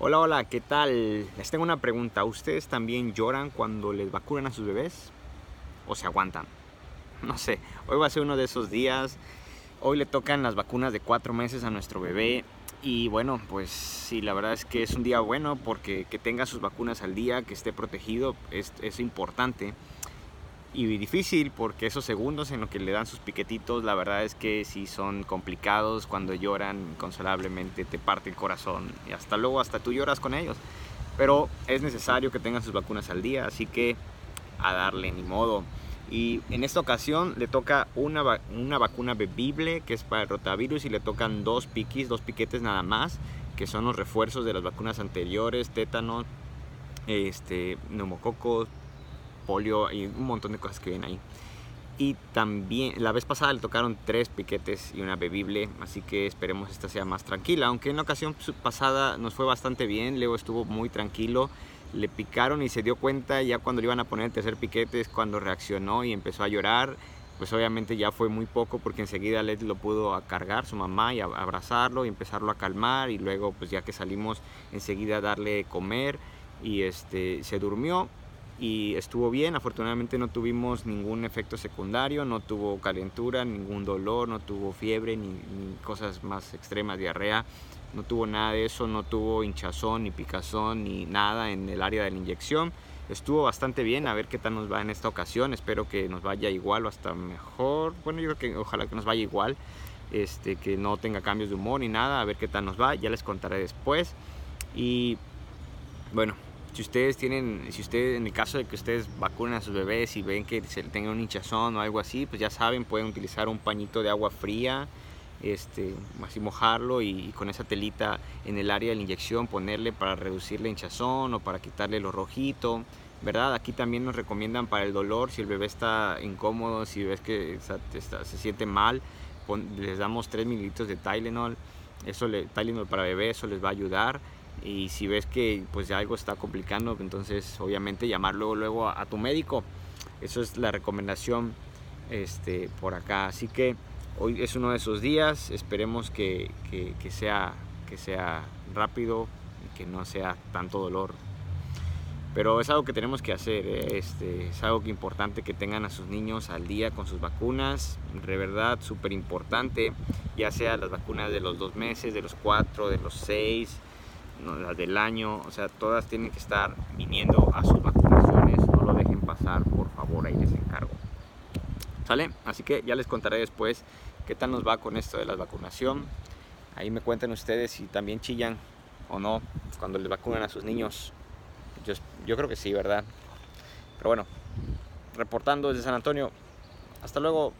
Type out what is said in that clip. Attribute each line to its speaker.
Speaker 1: Hola, hola, ¿qué tal? Les tengo una pregunta. ¿Ustedes también lloran cuando les vacunan a sus bebés? ¿O se aguantan? No sé, hoy va a ser uno de esos días. Hoy le tocan las vacunas de cuatro meses a nuestro bebé. Y bueno, pues sí, la verdad es que es un día bueno porque que tenga sus vacunas al día, que esté protegido, es, es importante y difícil porque esos segundos en los que le dan sus piquetitos, la verdad es que sí son complicados, cuando lloran inconsolablemente te parte el corazón y hasta luego hasta tú lloras con ellos. Pero es necesario que tengan sus vacunas al día, así que a darle ni modo. Y en esta ocasión le toca una, una vacuna bebible que es para el rotavirus y le tocan dos piquis, dos piquetes nada más, que son los refuerzos de las vacunas anteriores, tétano, este, neumococos, polio y un montón de cosas que vienen ahí. Y también, la vez pasada le tocaron tres piquetes y una bebible, así que esperemos esta sea más tranquila. Aunque en la ocasión pasada nos fue bastante bien, Leo estuvo muy tranquilo, le picaron y se dio cuenta ya cuando le iban a poner el tercer piquete, es cuando reaccionó y empezó a llorar. Pues obviamente ya fue muy poco porque enseguida Led lo pudo cargar, su mamá, y abrazarlo y empezarlo a calmar. Y luego, pues ya que salimos, enseguida darle comer y este, se durmió y estuvo bien, afortunadamente no tuvimos ningún efecto secundario, no tuvo calentura, ningún dolor, no tuvo fiebre ni, cosas más extremas, diarrea, no tuvo nada de eso, no tuvo hinchazón ni picazón ni nada en el área de la inyección. Estuvo bastante bien, a ver qué tal nos va en esta ocasión, espero que nos vaya igual o hasta mejor, bueno yo creo que ojalá que nos vaya igual, este, que no tenga cambios de humor ni nada, a ver qué tal nos va, ya les contaré después. Y bueno, si ustedes tienen, si ustedes, en el caso de que ustedes vacunen a sus bebés y ven que se tengan un hinchazón o algo así, pues ya saben, pueden utilizar un pañito de agua fría, este, así mojarlo y, con esa telita en el área de la inyección ponerle para reducir la hinchazón o para quitarle lo rojito, ¿verdad? Aquí también nos recomiendan para el dolor, si el bebé está incómodo, si ves que se siente mal, les damos 3 mililitros de Tylenol, eso le, Tylenol para bebé, eso les va a ayudar y si ves que pues algo está complicando, entonces obviamente llamar luego, luego a, tu médico. Eso es la recomendación este, por acá. Así que hoy es uno de esos días, esperemos que, que, sea, que sea rápido y que no sea tanto dolor. Pero es algo que tenemos que hacer, ¿eh? este, es algo importante que tengan a sus niños al día con sus vacunas, de verdad súper importante, ya sea las vacunas de los dos meses, de los cuatro, de los seis, las del año, o sea, todas tienen que estar viniendo a sus vacunaciones, no lo dejen pasar, por favor, ahí les encargo. ¿Sale? Así que ya les contaré después qué tal nos va con esto de la vacunación. Ahí me cuenten ustedes si también chillan o no cuando les vacunan a sus niños. Yo, yo creo que sí, ¿verdad? Pero bueno, reportando desde San Antonio. Hasta luego.